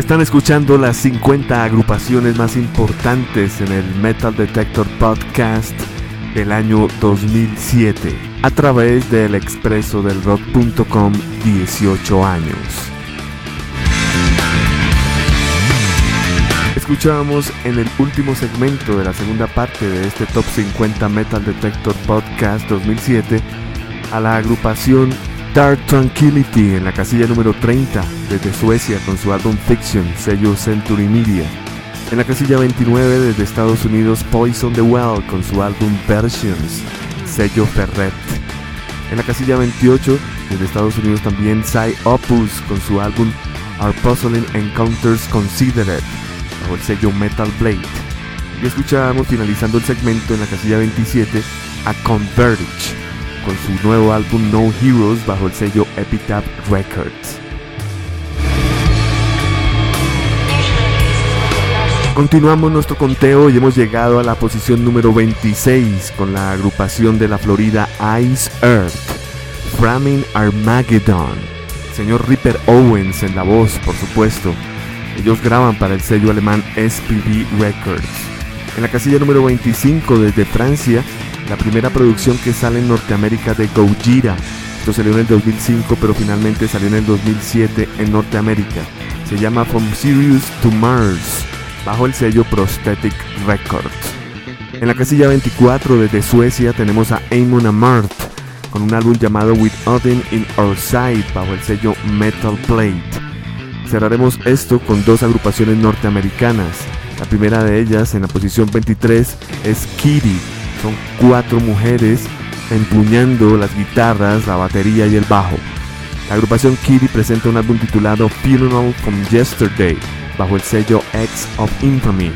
Están escuchando las 50 agrupaciones más importantes en el Metal Detector Podcast del año 2007 a través del expreso del rock.com 18 años. Escuchábamos en el último segmento de la segunda parte de este Top 50 Metal Detector Podcast 2007 a la agrupación Dark Tranquility en la casilla número 30 desde Suecia con su álbum Fiction, sello Century Media. En la casilla 29 desde Estados Unidos Poison the Well con su álbum Versions, sello Ferret. En la casilla 28 desde Estados Unidos también Psy Opus con su álbum Our Puzzling Encounters Considered bajo el sello Metal Blade. Y escuchábamos finalizando el segmento en la casilla 27 a Converge con su nuevo álbum No Heroes bajo el sello Epitaph Records. Continuamos nuestro conteo y hemos llegado a la posición número 26 con la agrupación de la Florida Ice Earth, Framing Armageddon. Señor Ripper Owens en la voz, por supuesto. Ellos graban para el sello alemán SPV Records. En la casilla número 25 desde Francia, la primera producción que sale en Norteamérica de Gojira. Esto salió en el 2005, pero finalmente salió en el 2007 en Norteamérica. Se llama From Sirius to Mars, bajo el sello Prosthetic Records. En la casilla 24 desde Suecia tenemos a Amon Amart con un álbum llamado With Odin in Our Side bajo el sello Metal Plate. Cerraremos esto con dos agrupaciones norteamericanas. La primera de ellas, en la posición 23, es Kitty son cuatro mujeres empuñando las guitarras, la batería y el bajo. La agrupación Kitty presenta un álbum titulado Funeral from Yesterday bajo el sello X of Infamy.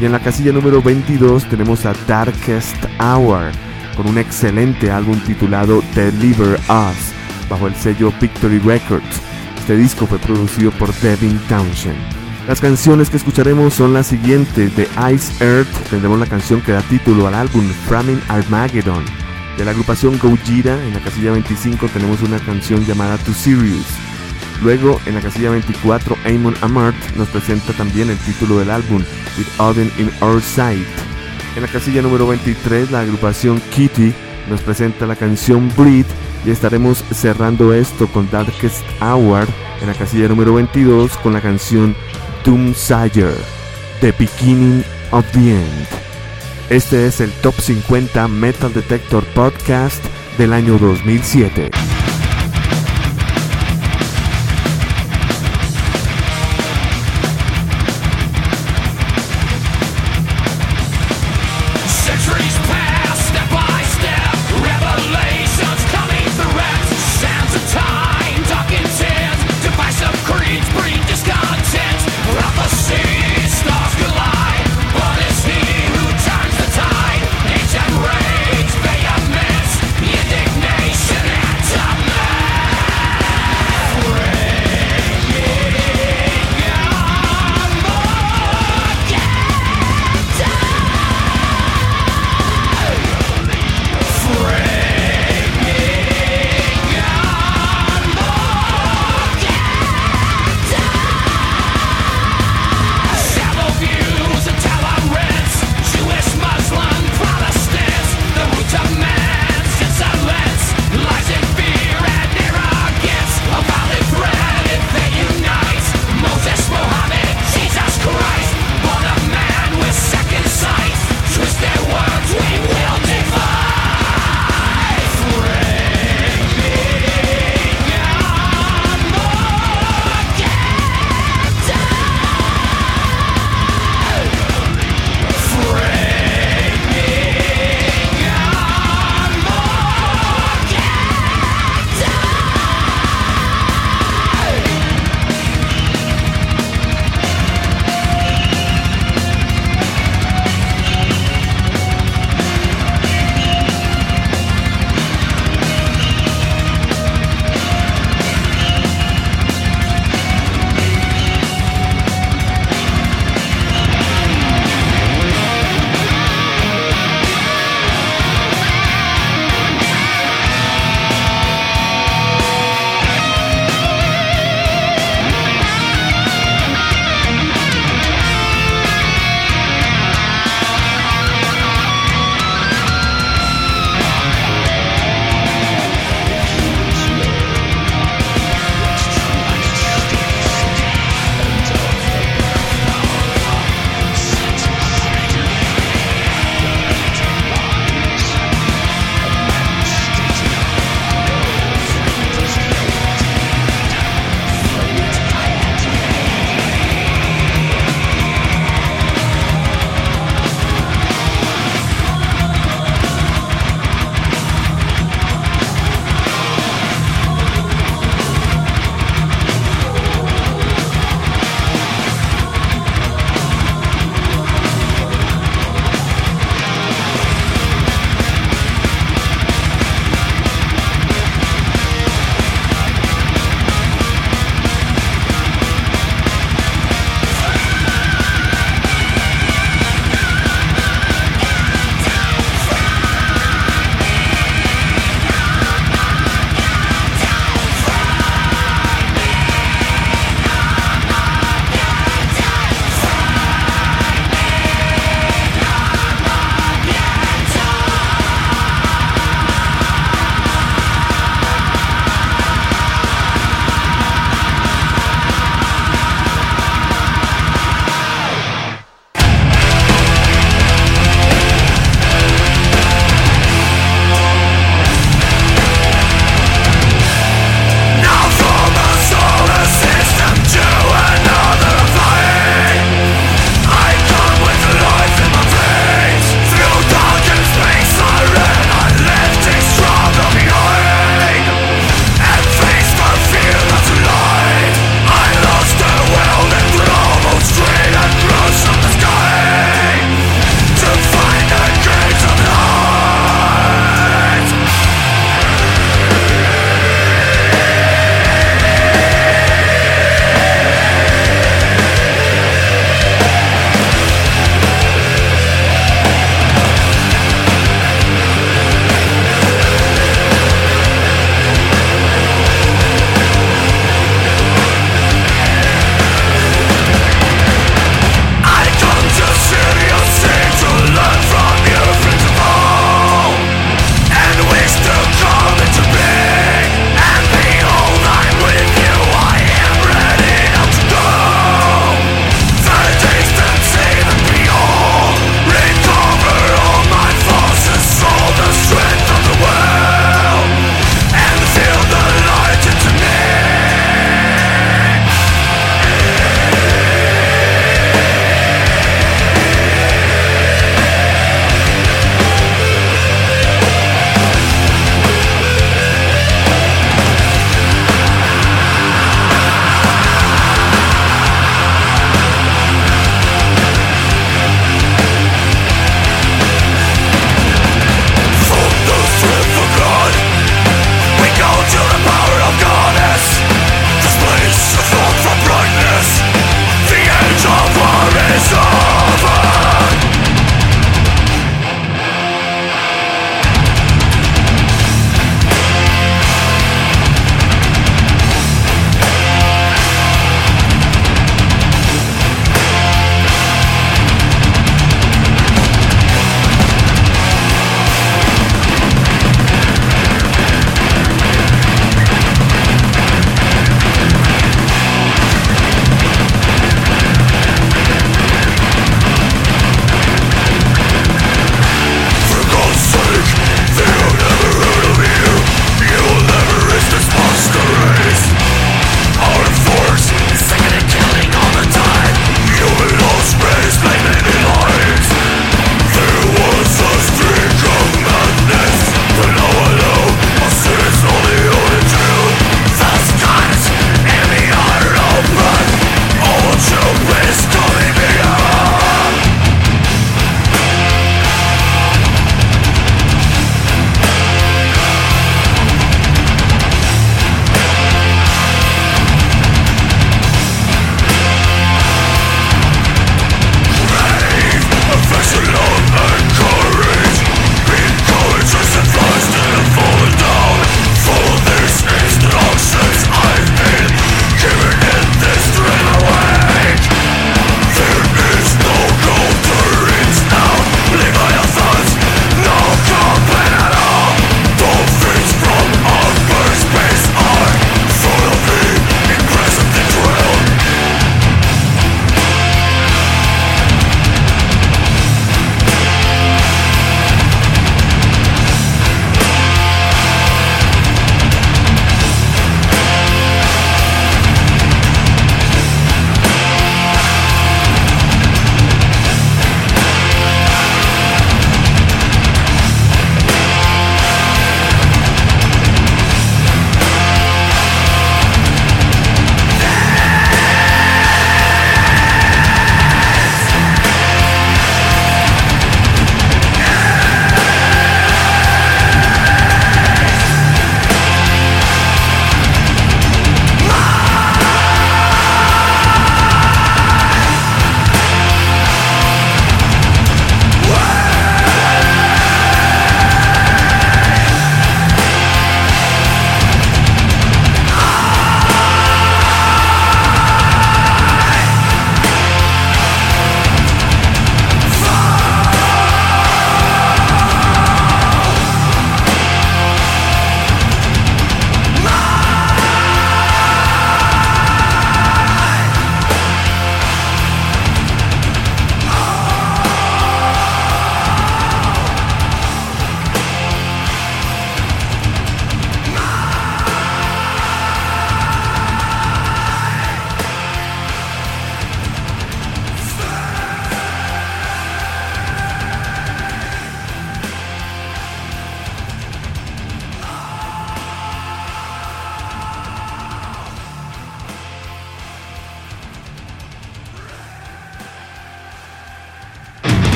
Y en la casilla número 22 tenemos a Darkest Hour con un excelente álbum titulado Deliver Us bajo el sello Victory Records. Este disco fue producido por Devin Townshend. Las canciones que escucharemos son las siguientes. De Ice Earth tendremos la canción que da título al álbum Framing Armageddon. De la agrupación Gojira, en la casilla 25 tenemos una canción llamada To Serious. Luego, en la casilla 24, Amon Amart nos presenta también el título del álbum, With Odin in Our Sight. En la casilla número 23, la agrupación Kitty nos presenta la canción Breed y estaremos cerrando esto con Darkest Hour en la casilla número 22 con la canción Doom Sayer, The Beginning of the End. Este es el Top 50 Metal Detector Podcast del año 2007.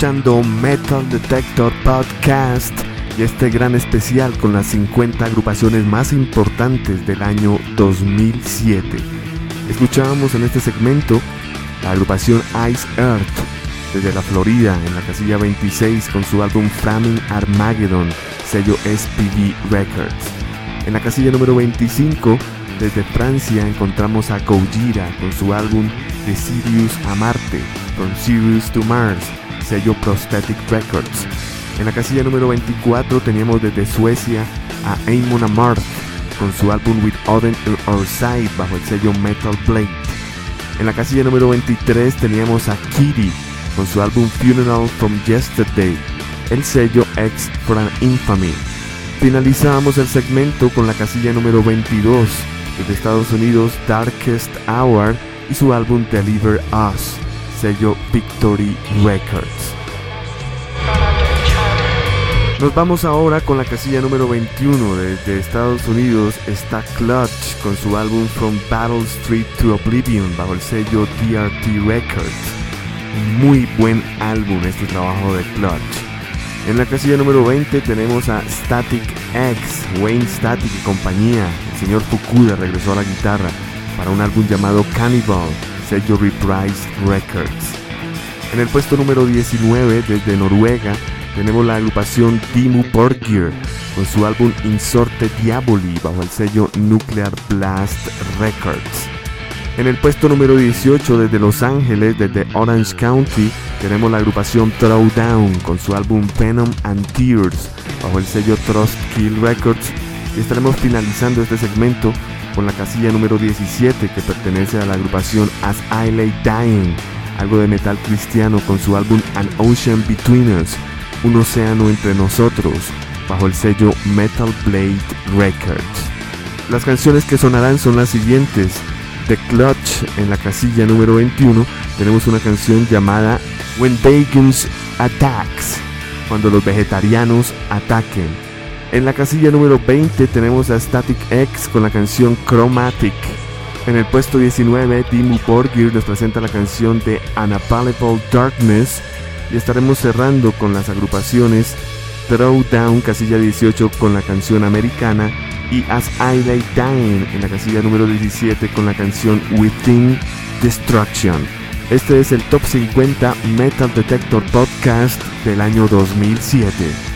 Escuchando Metal Detector Podcast y este gran especial con las 50 agrupaciones más importantes del año 2007. Escuchábamos en este segmento la agrupación Ice Earth desde la Florida en la casilla 26 con su álbum Framing Armageddon, sello SPV Records. En la casilla número 25 desde Francia encontramos a Gojira con su álbum De Sirius a Marte, From Sirius to Mars, sello Prosthetic Records. En la casilla número 24 teníamos desde Suecia a Amon Amarth con su álbum With Odin Our Side bajo el sello Metal Blade. En la casilla número 23 teníamos a Kitty con su álbum Funeral from Yesterday, el sello X for an Infamy. Finalizamos el segmento con la casilla número 22 de Estados Unidos Darkest Hour y su álbum Deliver Us, sello Victory Records. Nos vamos ahora con la casilla número 21 desde Estados Unidos está Clutch con su álbum From Battle Street to Oblivion bajo el sello DRT Records. Muy buen álbum este trabajo de Clutch. En la casilla número 20 tenemos a Static X, Wayne Static y compañía. El señor Fukuda regresó a la guitarra para un álbum llamado Cannibal, sello Reprise Records. En el puesto número 19 desde Noruega tenemos la agrupación Dimmu Borgir con su álbum Insorte Diaboli bajo el sello Nuclear Blast Records. En el puesto número 18 desde Los Ángeles, desde Orange County, tenemos la agrupación Throwdown con su álbum Venom and Tears bajo el sello Trust Kill Records y estaremos finalizando este segmento con la casilla número 17 que pertenece a la agrupación As I Lay Dying, algo de metal cristiano con su álbum An Ocean Between Us, un océano entre nosotros, bajo el sello Metal Blade Records. Las canciones que sonarán son las siguientes. The Clutch en la casilla número 21 tenemos una canción llamada When Vegans Attacks, cuando los vegetarianos ataquen. En la casilla número 20 tenemos a Static X con la canción Chromatic. En el puesto 19, Dimmu Borgir nos presenta la canción de Unavailable Darkness y estaremos cerrando con las agrupaciones Throwdown, casilla 18 con la canción americana y As I Lay Dying en la casilla número 17 con la canción Within Destruction. Este es el Top 50 Metal Detector Podcast del año 2007.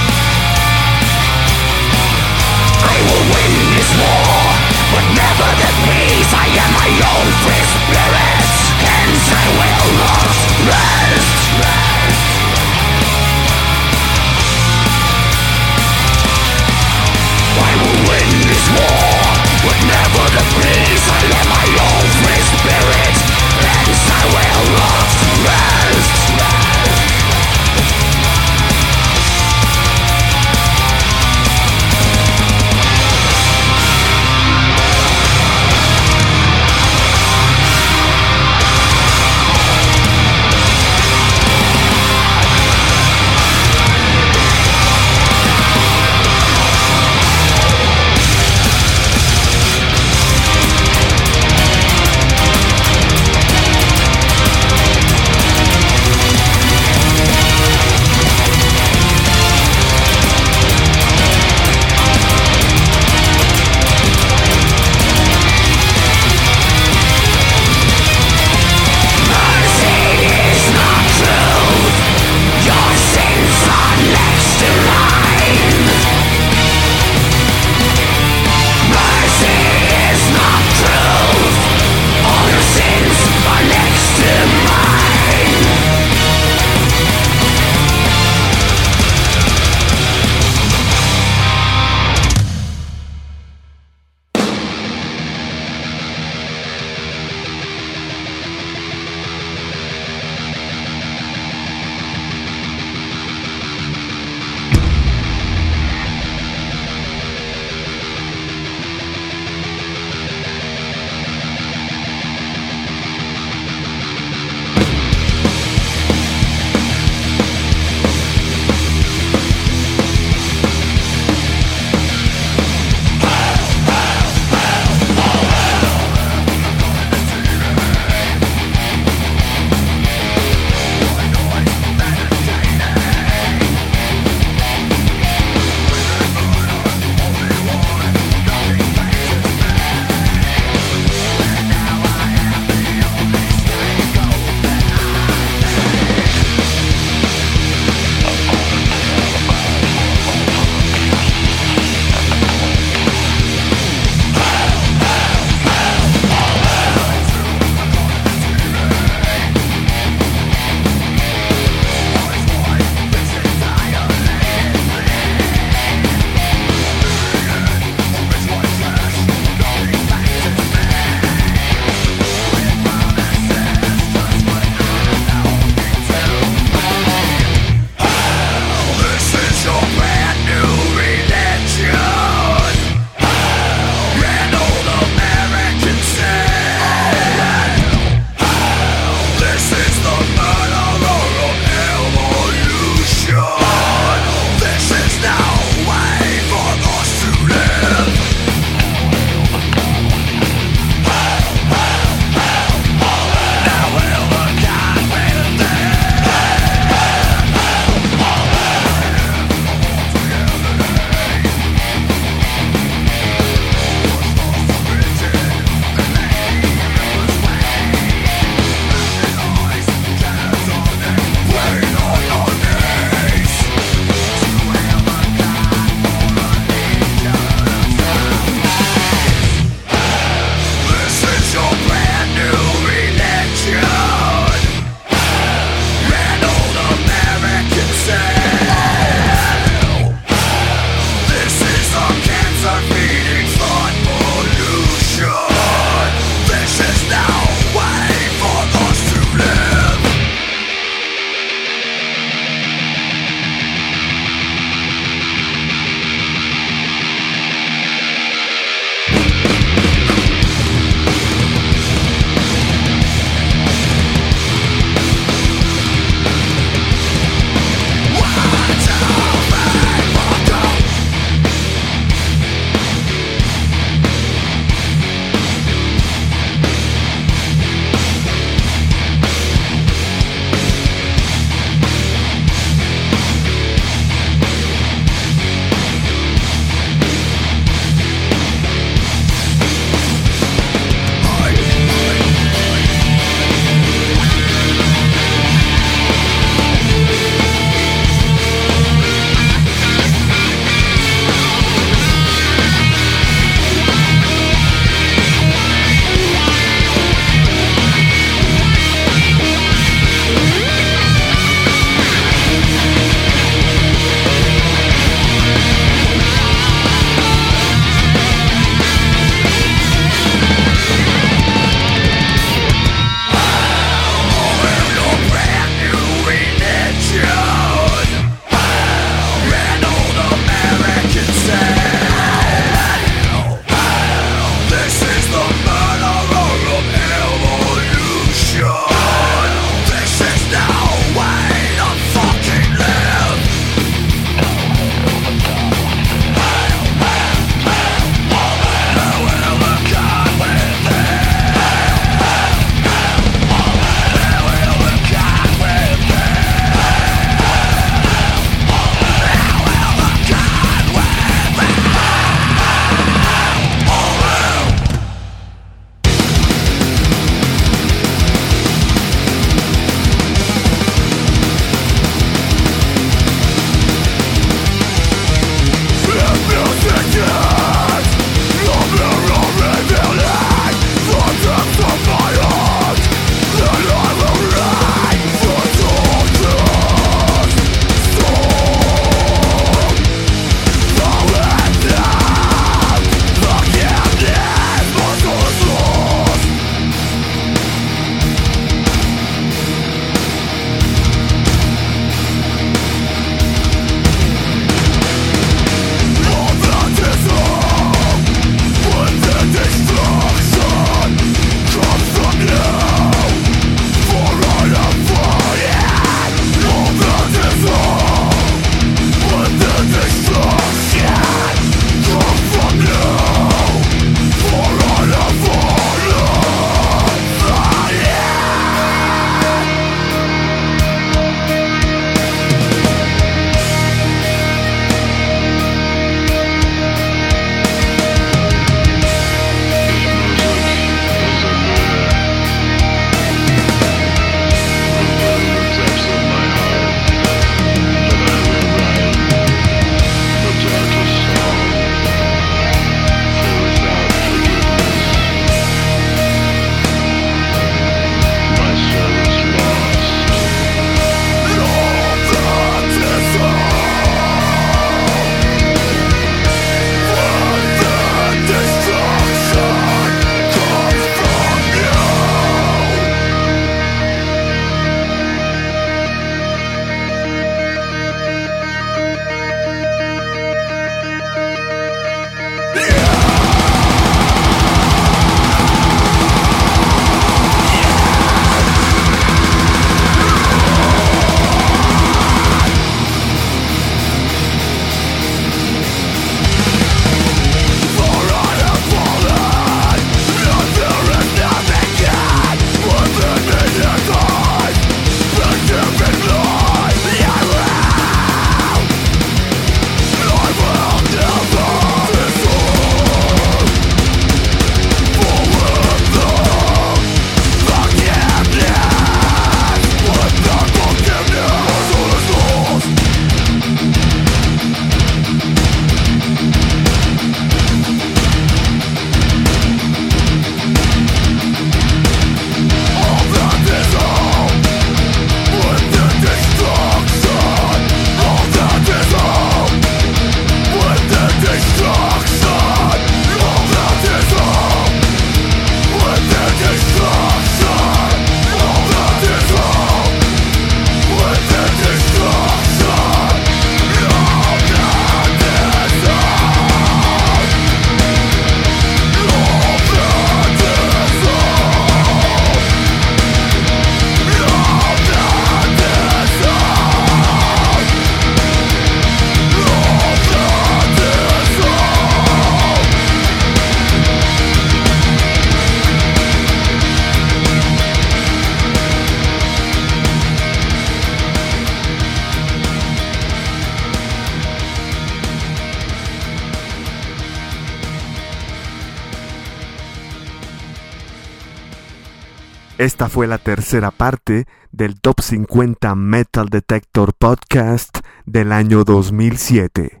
Esta fue la tercera parte del Top 50 Metal Detector Podcast del año 2007.